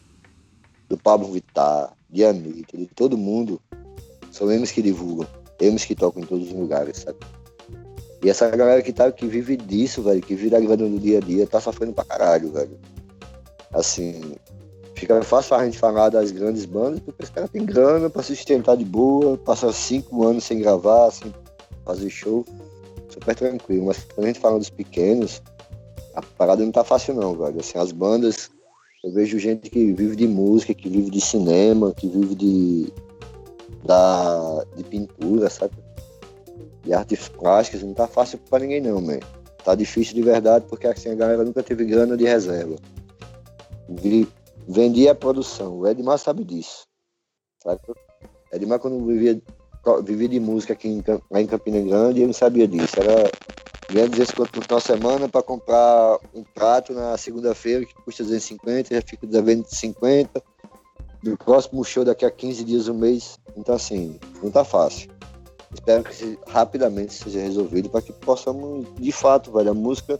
do Pablo Vittar, de Anitta, de todo mundo, são eles que divulgam, eles que tocam em todos os lugares, sabe? E essa galera que, tá, que vive disso, velho, que vive grana no dia a dia, tá sofrendo pra caralho, velho. Assim, fica fácil a gente falar das grandes bandas, porque os caras têm grana para se sustentar de boa, passar cinco anos sem gravar, sem fazer show, super tranquilo. Mas quando a gente fala dos pequenos, a parada não tá fácil não, velho. Assim, as bandas, eu vejo gente que vive de música, que vive de cinema, que vive de, da, de pintura, sabe? De artes plásticas, não tá fácil para ninguém não, man. Tá difícil de verdade, porque assim, a galera nunca teve grana de reserva. Vendia a produção. O Edmar sabe disso. Sabe? Edmar, quando vivia, vivia de música aqui em, lá em Campina Grande, ele não sabia disso. Era ganhando 250 por final semana para comprar um prato na segunda-feira que custa 250, já fica devendo 50. Do próximo show daqui a 15 dias, um mês. Então, assim, não tá fácil. Espero que rapidamente seja resolvido para que possamos, de fato, velho, a música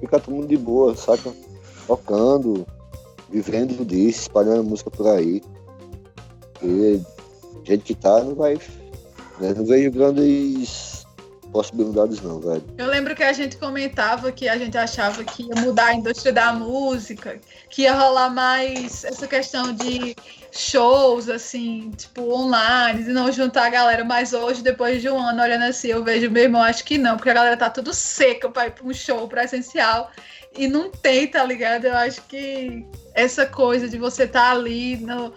ficar todo mundo de boa, saca? Tocando, vivendo disso, espalhando a música por aí. E jeito que tá, não vai. Né? Não vejo grandes possibilidades não, velho. Eu lembro que a gente comentava que a gente achava que ia mudar a indústria da música, que ia rolar mais essa questão de shows, assim, tipo, online, e não juntar a galera. Mas hoje, depois de um ano olhando assim, eu vejo, meu irmão, acho que não, porque a galera tá tudo seca pra ir pra um show presencial. E não tem, tá ligado? Eu acho que essa coisa de você estar tá ali no,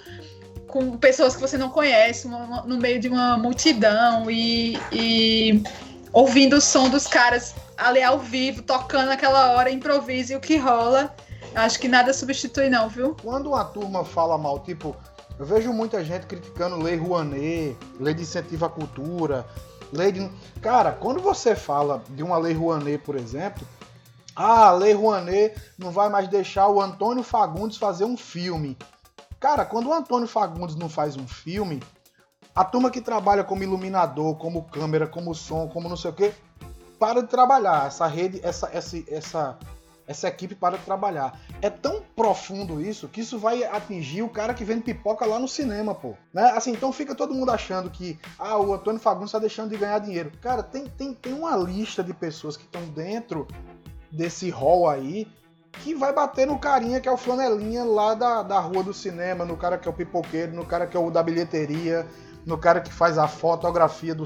com pessoas que você não conhece, no meio de uma multidão e, e ouvindo o som dos caras ali ao vivo, tocando naquela hora, improviso e o que rola. Acho que nada substitui, não, viu? Quando uma turma fala mal, tipo, eu vejo muita gente criticando lei Rouanet, lei de incentivo à cultura, lei de. Cara, quando você fala de uma lei Rouanet, por exemplo, ah, a lei Rouanet não vai mais deixar o Antônio Fagundes fazer um filme. Cara, quando o Antônio Fagundes não faz um filme, a turma que trabalha como iluminador, como câmera, como som, como não sei o quê, para de trabalhar. Essa rede, essa, essa, essa, essa equipe para de trabalhar. É tão profundo isso que isso vai atingir o cara que vende pipoca lá no cinema, pô. Né? Assim, então fica todo mundo achando que ah, o Antônio Fagundes está deixando de ganhar dinheiro. Cara, tem, tem, tem uma lista de pessoas que estão dentro desse hall aí que vai bater no carinha que é o flanelinha lá da, da rua do cinema, no cara que é o pipoqueiro, no cara que é o da bilheteria, no cara que faz a fotografia do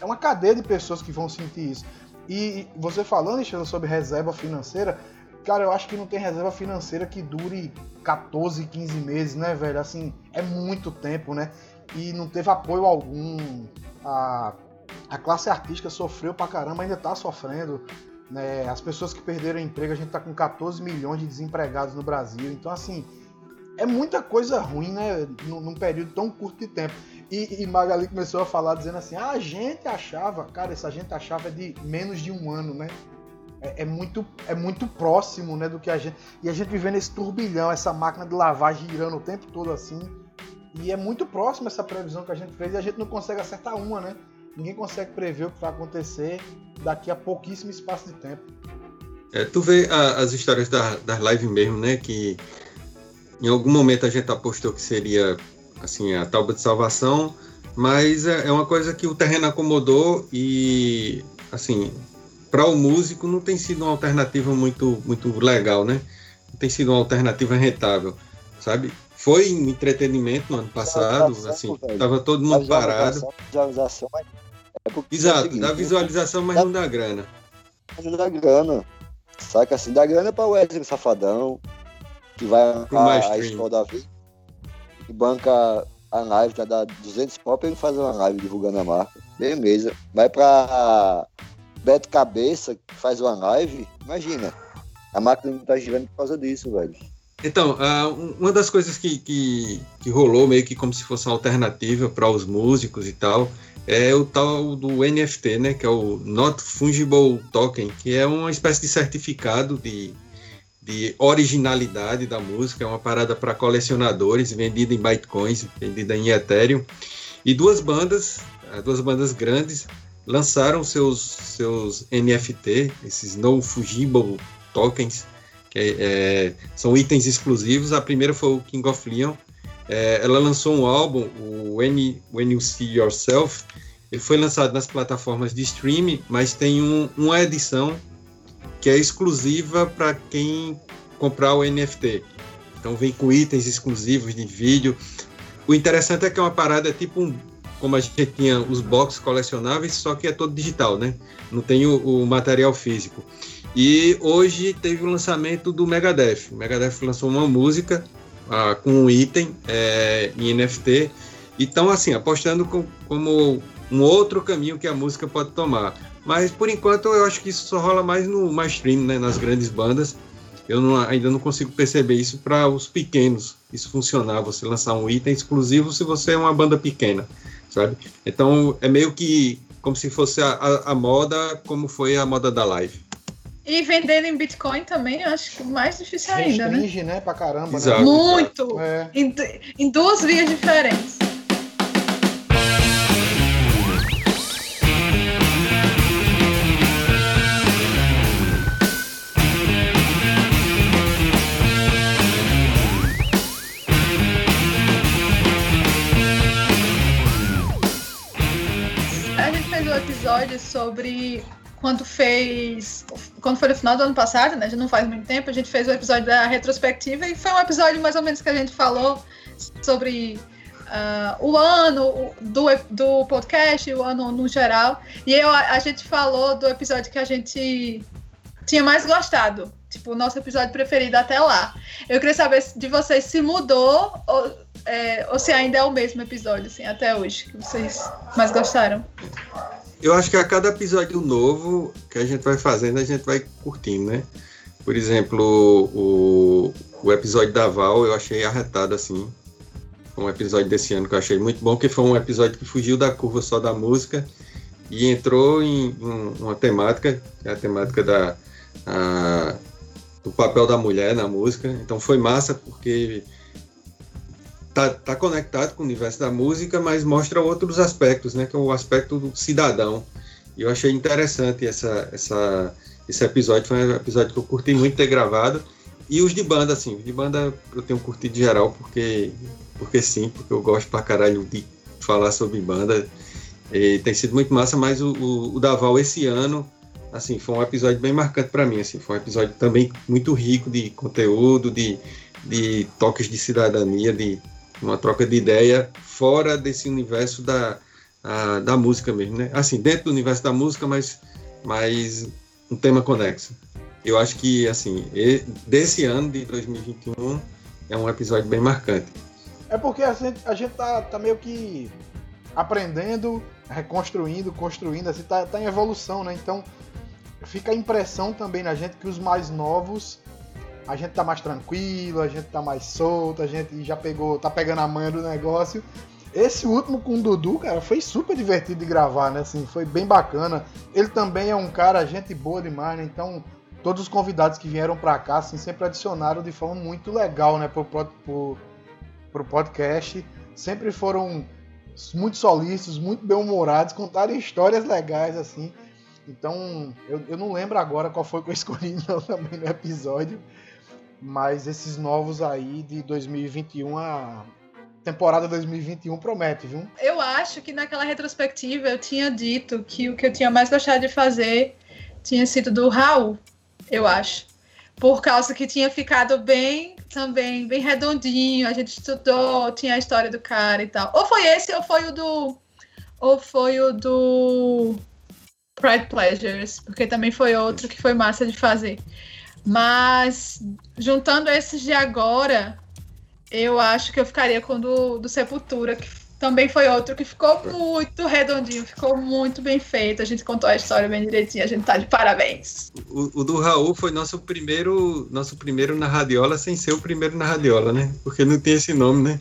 É uma cadeia de pessoas que vão sentir isso. E você falando, Alexandre, sobre reserva financeira, cara, eu acho que não tem reserva financeira que dure 14, 15 meses, né, velho? Assim, é muito tempo, né? E não teve apoio algum. A, a classe artística sofreu pra caramba, ainda tá sofrendo. Né? As pessoas que perderam emprego, a gente tá com 14 milhões de desempregados no Brasil. Então, assim, é muita coisa ruim, né? Num, num período tão curto de tempo. E, e, Magali começou a falar dizendo assim: ah, a gente achava, cara, essa gente achava de menos de um ano, né? É, é, muito, é muito próximo, né, do que a gente. E a gente vivendo esse turbilhão, essa máquina de lavar girando o tempo todo assim. E é muito próximo essa previsão que a gente fez e a gente não consegue acertar uma, né? Ninguém consegue prever o que vai acontecer daqui a pouquíssimo espaço de tempo. É, tu vê a, as histórias da, das lives mesmo, né? Que em algum momento a gente apostou que seria assim, a tábua de salvação, mas é, é uma coisa que o terreno acomodou e, assim, para o músico não tem sido uma alternativa muito, muito legal, né? Não tem sido uma alternativa rentável, sabe? Foi um entretenimento no ano passado, assim, estava todo mundo parado. Visualização, é Exato, é seguinte, dá visualização, mas dá, não dá grana. Não dá grana. Saca assim, dá grana para o Wesley Safadão, que vai a, a escola da vida que banca a live, já dá 200 pau pra ele fazer uma live divulgando a marca. Beleza. Vai pra Beto Cabeça, que faz uma live, imagina. A máquina não tá girando por causa disso, velho. Então, uh, uma das coisas que, que, que, rolou meio que como se fosse uma alternativa para os músicos e tal, é o tal do NFT, né, que é o Not Fungible Token, que é uma espécie de certificado de de originalidade da música, é uma parada para colecionadores, vendida em Bitcoins, vendida em Ethereum. E duas bandas, eh, duas bandas grandes, lançaram seus, seus NFT, esses No Fungible Tokens, que é, é, são itens exclusivos. A primeira foi o King of Leon. É, ela lançou um álbum, o When, When You See Yourself. Ele foi lançado nas plataformas de streaming, mas tem um, uma edição que é exclusiva para quem comprar o NFT. Então vem com itens exclusivos de vídeo. O interessante é que é uma parada tipo um, como a gente tinha os boxes colecionáveis, só que é todo digital, né? Não tem o, o material físico. E hoje teve o lançamento do Megadeth. O Megadeth lançou uma música ah, com um item é, em NFT. E assim, apostando com, como um outro caminho que a música pode tomar. Mas por enquanto eu acho que isso só rola mais no mainstream, né, nas grandes bandas. Eu não, ainda não consigo perceber isso para os pequenos. Isso funcionar, você lançar um item exclusivo se você é uma banda pequena, sabe? Então é meio que como se fosse a, a, a moda, como foi a moda da live. E vender em Bitcoin também, eu acho mais difícil ainda, né? Restringe, né? Pra caramba, Exato. né? Muito! É. Em, em duas vias diferentes. A gente fez um episódio sobre quando fez. Quando foi no final do ano passado, né? Já não faz muito tempo, a gente fez o episódio da retrospectiva e foi um episódio mais ou menos que a gente falou sobre ah, o ano do, do podcast, o ano no geral. E eu, a, gente falou do episódio que a gente tinha mais gostado. Tipo, o nosso episódio preferido até lá. Eu queria saber de vocês se mudou ou, é, ou se ainda é o mesmo episódio, assim, até hoje, que vocês mais gostaram. Eu acho que a cada episódio novo que a gente vai fazendo, a gente vai curtindo, né? Por exemplo, o, o episódio da Val eu achei arretado, assim. Um episódio desse ano que eu achei muito bom, que foi um episódio que fugiu da curva só da música e entrou em, em uma temática, que é a temática da, a- do papel da mulher na música. Então foi massa, porque tá, tá conectado com o universo da música, mas mostra outros aspectos, né? Que é o aspecto do cidadão. E eu achei interessante essa, essa, esse episódio. Foi um episódio que eu curti muito ter gravado. E os de banda, assim, os de banda eu tenho curtido geral, porque, porque sim, porque eu gosto pra caralho de falar sobre banda. E tem sido muito massa, mas o, o, o Daval esse ano, assim, foi um episódio bem marcante para mim, assim, foi um episódio também muito rico de conteúdo, de, de toques de cidadania, de uma troca de ideia fora desse universo da, a, da música mesmo, né? Assim, dentro do universo da música, mas, mas um tema conexo. Eu acho que, assim, desse ano de 2021 é um episódio bem marcante. É porque a gente, a gente tá, tá meio que aprendendo, reconstruindo, construindo, assim, tá, tá em evolução, né? Então fica a impressão também na gente que os mais novos a gente tá mais tranquilo, a gente tá mais solto, a gente já pegou, tá pegando a manha do negócio. Esse último com o Dudu, cara, foi super divertido de gravar, né? Assim, foi bem bacana. Ele também é um cara, gente boa demais, né? Então, todos os convidados que vieram pra cá, assim, sempre adicionaram de forma muito legal, né? Pro, pro, pro podcast. Sempre foram muito solícitos, muito bem-humorados, contaram histórias legais, assim. Então, eu, eu não lembro agora qual foi que eu escolhi não, também no episódio. Mas esses novos aí de 2021, a temporada 2021 promete, viu? Eu acho que naquela retrospectiva eu tinha dito que o que eu tinha mais gostado de fazer tinha sido do Raul, eu acho. Por causa que tinha ficado bem também, bem redondinho, a gente estudou, tinha a história do cara e tal. Ou foi esse, ou foi o do. Ou foi o do Pride Pleasures, porque também foi outro que foi massa de fazer. Mas juntando esses de agora, eu acho que eu ficaria com o do, do Sepultura, que também foi outro que ficou muito redondinho, ficou muito bem feito. A gente contou a história bem direitinho, a gente tá de parabéns. O, o do Raul foi nosso primeiro, nosso primeiro na radiola, sem ser o primeiro na radiola, né? Porque não tem esse nome, né?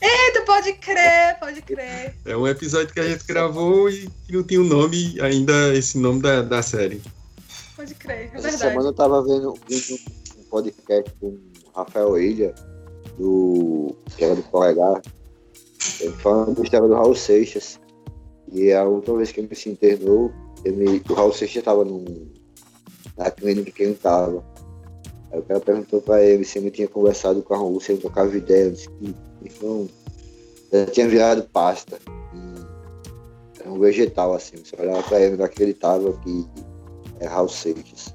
Eita, pode crer, pode crer. É um episódio que a gente gravou e não tinha o nome, ainda esse nome da, da série. Pode crer, é Essa verdade. semana eu tava vendo vendo um podcast com o Rafael Ilha, do, que era do Polegar, ele falando da história do Raul Seixas. E a última vez que ele se internou, ele, o Raul Seixas estava na clínica que ele estava. Aí o cara perguntou pra ele se ele tinha conversado com a Raul, se ele tocava ideia. Ele disse que então, já tinha virado pasta. Era um vegetal assim. Você olhava pra ele, não acreditava que é Raul Seixas.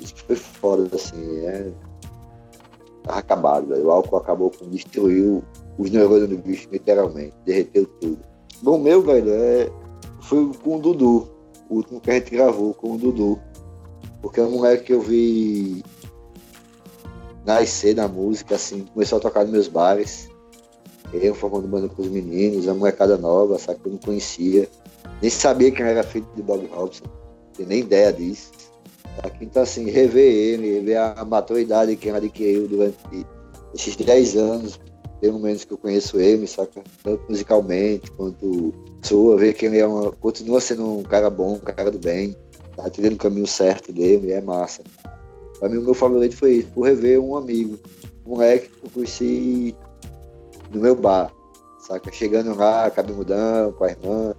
Isso foi foda, assim. É... Tava acabado, velho. O álcool acabou com destruiu os neurônios do bicho, literalmente. Derreteu tudo. Bom, meu, velho, é... foi com o Dudu. O último que a gente gravou com o Dudu. Porque é um moleque que eu vi nascer na música, assim, começou a tocar nos meus bares. Eu formando banda com os meninos, a molecada nova, sabe, que eu não conhecia. Nem sabia que era filho de Bob Robson. Tinha nem ideia disso. Aqui, então, assim, rever ele, rever a maturidade que ele adquiriu durante esses 10 anos, pelo menos que eu conheço ele, saca? Tanto musicalmente quanto sua, ver que ele é uma, continua sendo um cara bom, um cara do bem, tá tendo o caminho certo dele, é massa. Pra mim, o meu favorito foi isso, por rever um amigo, um moleque que eu conheci no meu bar, saca? Chegando lá, cabeludão, com a irmã,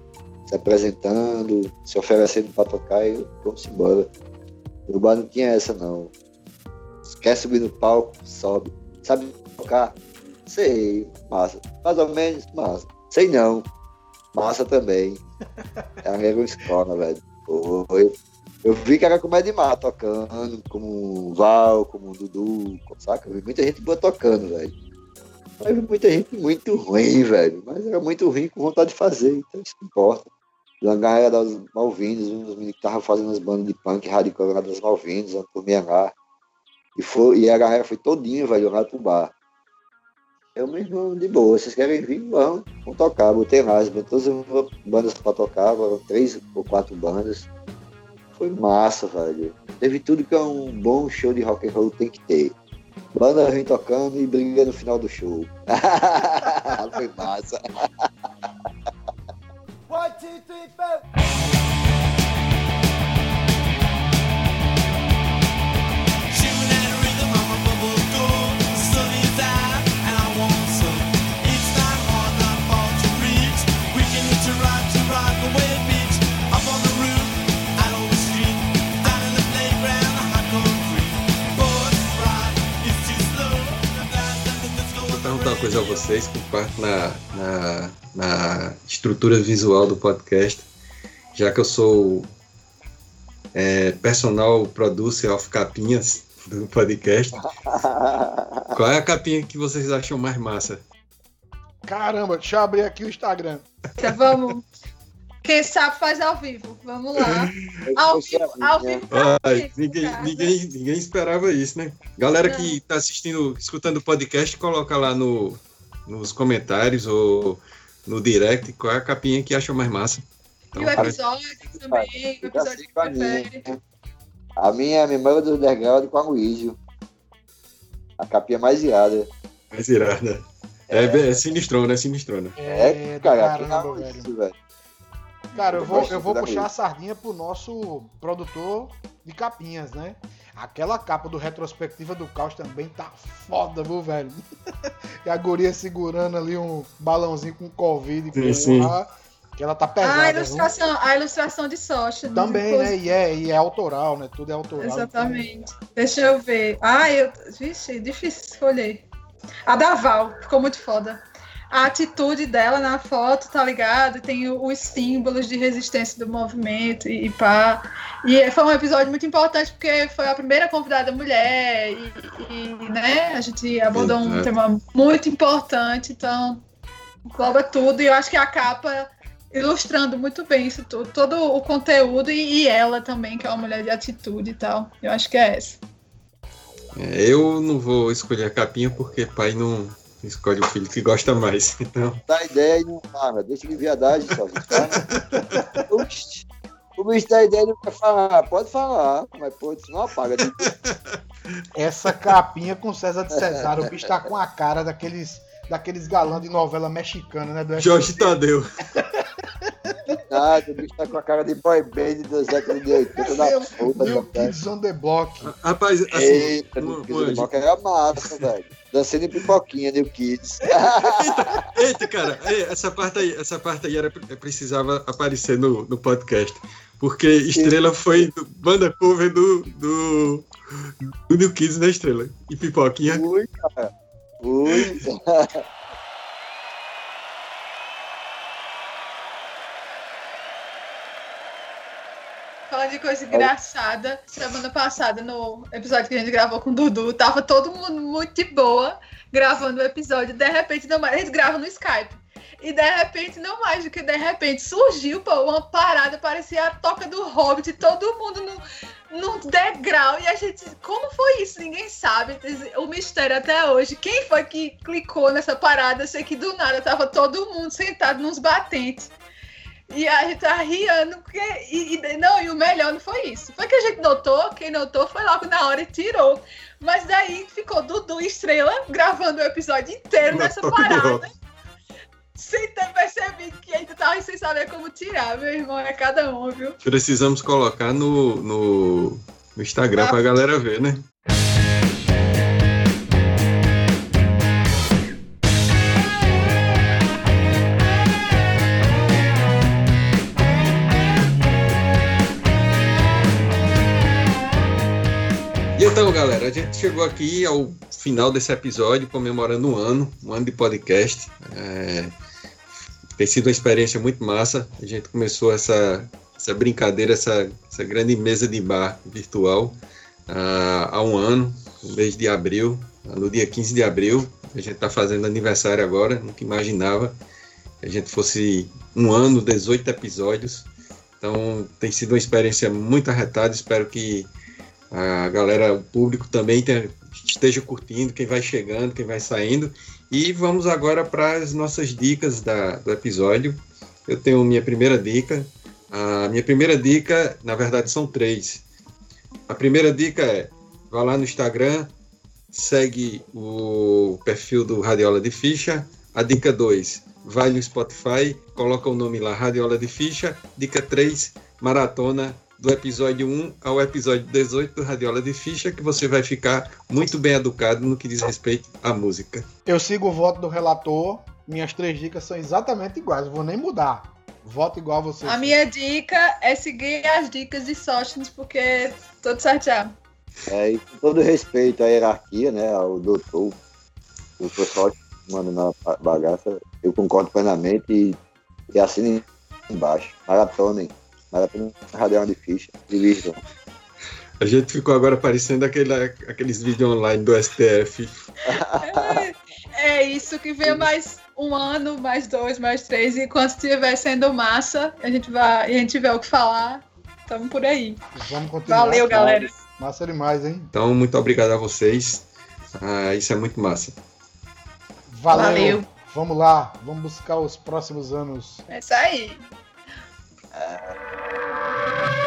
se apresentando, se oferecendo para tocar e vamos embora. O bar não tinha essa, não. Quer subir no palco? Sobe. Sabe tocar? Sei, massa. Mais ou menos, massa. Sei não. Massa também. É a mesma escola, velho. Foi. Eu vi que era comédia de mar tocando, como o Val, como o Dudu, saca? Eu vi muita gente boa tocando, velho. Mas muita gente muito ruim, velho. Mas era muito ruim com vontade de fazer, então isso não importa. Da galera das Malvinas, uns meninos que estavam fazendo as bandas de punk radical lá das Malvinas, uma turminha lá. E, foi, e a galera foi todinha, velho, lá pro bar. Eu mesmo, de boa, vocês querem vir? Vamos, vamos tocar. Botei lá, todas as bandas pra tocar, foram três ou quatro bandas. Foi massa, velho. Teve tudo que é um bom show de rock and roll tem que ter. Banda vem tocando e briga no final do show. Foi massa. One, two, three, four. Coisa a vocês, que parte na, na, na, estrutura visual do podcast, já que eu sou é, personal producer of capinhas do podcast. Qual é a capinha que vocês acham mais massa? Caramba, deixa eu abrir aqui o Instagram. Já vamos. Quem sabe faz ao vivo. Vamos lá. Ao vivo, ao vivo. Ai, ninguém, ninguém, ninguém esperava isso, né? Galera que está assistindo, escutando o podcast, coloca lá no, nos comentários ou no direct qual é a capinha que acha mais massa. Então, e o episódio também, o episódio que prefere. A minha é a memória do underground com a Luísio. A capinha mais irada. Mais irada. É, é, é sinistrona, é sinistrona. É, cara, caramba, velho. velho. Cara, eu vou, eu vou puxar a sardinha pro nosso produtor de capinhas, né? Aquela capa do Retrospectiva do Caos também tá foda, viu, velho? e a guria segurando ali um balãozinho com Covid. Sim, sim. Que ela tá pesada. Ah, a ilustração, a ilustração de Socha. Também, né? E é, e é autoral, né? Tudo é autoral. Exatamente. Então... Deixa eu ver. Ah, eu. Vixe, difícil escolher. A da Val, ficou muito foda a atitude dela na foto, tá ligado? Tem os símbolos de resistência do movimento e, e pá. E foi um episódio muito importante porque foi a primeira convidada mulher e, e né, a gente abordou um tema muito importante, então engloba tudo e eu acho que a capa ilustrando muito bem isso tudo, todo o conteúdo e, e ela também, que é uma mulher de atitude e tal. Eu acho que é essa. É, eu não vou escolher a capinha porque pai não escolhe o filho que gosta mais. Então... Dá ideia e não fala, deixa de viadagem só. o bicho dá ideia e não quer falar. Pode falar, mas pô, isso não apaga. Essa capinha com César de Cesário, o bicho tá com a cara daqueles, daqueles galãs de novela mexicana, né? Do Jorge Tadeu. Nada, o bicho tá com a cara de boy band dos década de 80 da puta. Meu Kids on the Block. Rapaz, assim, Eita, New Kids on the Block era massa, velho. Dançando em pipoquinha, New Kids. eita, eita, cara, essa parte aí, essa parte aí era, precisava aparecer no, no podcast. Porque Estrela foi do, banda cover do, do, do New Kids na Estrela. E pipoquinha. Ui, cara. Ui. falando de coisa engraçada, semana passada, no episódio que a gente gravou com o Dudu, tava todo mundo muito de boa gravando o episódio. De repente, não mais, eles gravam no Skype. E de repente, não mais do que de repente, surgiu pô, uma parada, parecia a toca do Hobbit, todo mundo no, no degrau. E a gente, como foi isso? Ninguém sabe. O mistério até hoje. Quem foi que clicou nessa parada? Eu sei que do nada tava todo mundo sentado nos batentes. E a gente tá riando, porque. E, e, não, e o melhor não foi isso. Foi que a gente notou, quem notou foi logo na hora e tirou. Mas daí ficou Dudu e Estrela gravando o episódio inteiro nessa parada sem ter percebido que ainda tava sem saber como tirar, meu irmão. É cada um, viu? Precisamos colocar no, no, no Instagram ah, pra galera ver, né? Então, galera, a gente chegou aqui ao final desse episódio, comemorando um ano, um ano de podcast. É, tem sido uma experiência muito massa. A gente começou essa, essa brincadeira, essa, essa grande mesa de bar virtual uh, há um ano, no mês de abril, no dia 15 de abril. A gente está fazendo aniversário agora, nunca imaginava que a gente fosse um ano, 18 episódios. Então tem sido uma experiência muito arretada. Espero que a galera, o público também tenha, esteja curtindo, quem vai chegando, quem vai saindo. E vamos agora para as nossas dicas da, do episódio. Eu tenho minha primeira dica. A minha primeira dica, na verdade, são três. A primeira dica é: vá lá no Instagram, segue o perfil do Radiola de Ficha. A dica 2, vai no Spotify, coloca o nome lá, Radiola de Ficha. Dica 3, maratona do episódio 1 ao episódio 18 do Radiola de Ficha, que você vai ficar muito bem educado no que diz respeito à música. Eu sigo o voto do relator, minhas três dicas são exatamente iguais, vou nem mudar. Voto igual a você. A minha dica é seguir as dicas de Sóstenes, porque tudo certo É, e com todo respeito à hierarquia, né, ao doutor, o pessoal manda na bagaça, eu concordo plenamente e, e assino embaixo. Maratonem. Maratona Radial de Ficha. A gente ficou agora parecendo aquele, aqueles vídeos online do STF. É, é, isso que vem mais um ano, mais dois, mais três. E quando estiver sendo massa, a gente vai, a gente tiver o que falar, estamos por aí. Vamos continuar. Valeu, galera. Massa demais, hein? Então, muito obrigado a vocês. Ah, isso é muito massa. Valeu. Valeu. Vamos lá, vamos buscar os próximos anos. É isso aí. She Thank you.